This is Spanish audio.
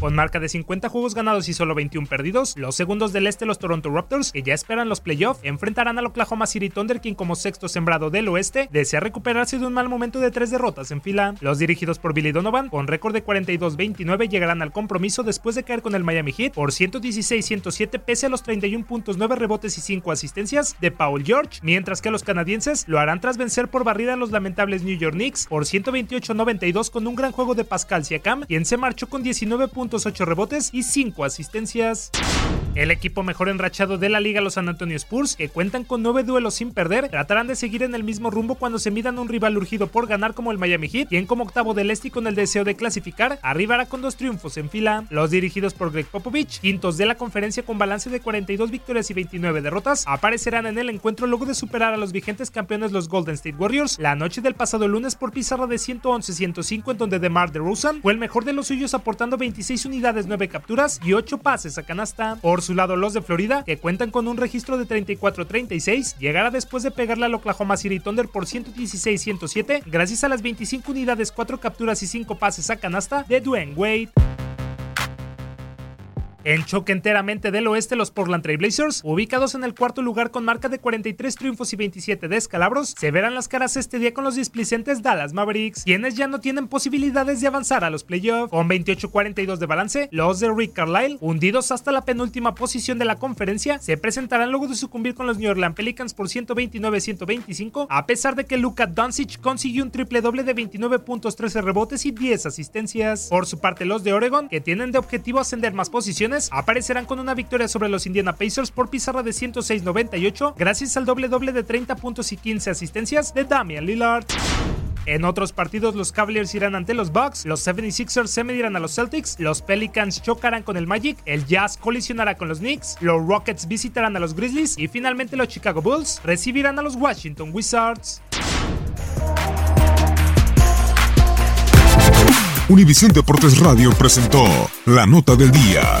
Con marca de 50 juegos ganados y solo 21 perdidos, los segundos del este, los Toronto Raptors, que ya esperan los playoffs, enfrentarán al Oklahoma City Thunder, quien como sexto sembrado del oeste, desea recuperarse de un mal momento de tres derrotas en fila. Los dirigidos por Billy Donovan, con récord de 42-29, llegarán al compromiso después de caer con el Miami Heat por 116-107 pese a los 31 puntos, 9 rebotes y 5 asistencias de Paul George, mientras que los canadienses lo harán tras vencer por barrida a los lamentables New York Knicks por 128-92 con un gran juego de Pascal Siakam, quien se marchó con 19 puntos 8 rebotes y 5 asistencias. El equipo mejor enrachado de la liga, los San Antonio Spurs, que cuentan con 9 duelos sin perder, tratarán de seguir en el mismo rumbo cuando se midan un rival urgido por ganar como el Miami Heat, quien como octavo del este y con el deseo de clasificar, arribará con dos triunfos en fila. Los dirigidos por Greg Popovich, quintos de la conferencia con balance de 42 victorias y 29 derrotas, aparecerán en el encuentro luego de superar a los vigentes campeones los Golden State Warriors la noche del pasado lunes por pizarra de 111-105 en donde DeMar DeRozan fue el mejor de los suyos aportando 26 unidades, 9 capturas y 8 pases a canasta. Por su lado, los de Florida, que cuentan con un registro de 34-36, llegará después de pegarle al Oklahoma City Thunder por 116-107 gracias a las 25 unidades, 4 capturas y 5 pases a canasta de Dwayne Wade. En choque enteramente del oeste, los Portland Trail Blazers, ubicados en el cuarto lugar con marca de 43 triunfos y 27 descalabros, se verán las caras este día con los displicentes Dallas Mavericks, quienes ya no tienen posibilidades de avanzar a los playoffs. Con 28-42 de balance, los de Rick Carlisle, hundidos hasta la penúltima posición de la conferencia, se presentarán luego de sucumbir con los New Orleans Pelicans por 129-125, a pesar de que Luka Doncic consiguió un triple doble de 29 puntos, 13 rebotes y 10 asistencias. Por su parte, los de Oregon, que tienen de objetivo ascender más posiciones, aparecerán con una victoria sobre los Indiana Pacers por pizarra de 106-98 gracias al doble doble de 30 puntos y 15 asistencias de Damian Lillard. En otros partidos, los Cavaliers irán ante los Bucks, los 76ers se medirán a los Celtics, los Pelicans chocarán con el Magic, el Jazz colisionará con los Knicks, los Rockets visitarán a los Grizzlies y finalmente los Chicago Bulls recibirán a los Washington Wizards. Univisión Deportes Radio presentó La Nota del Día.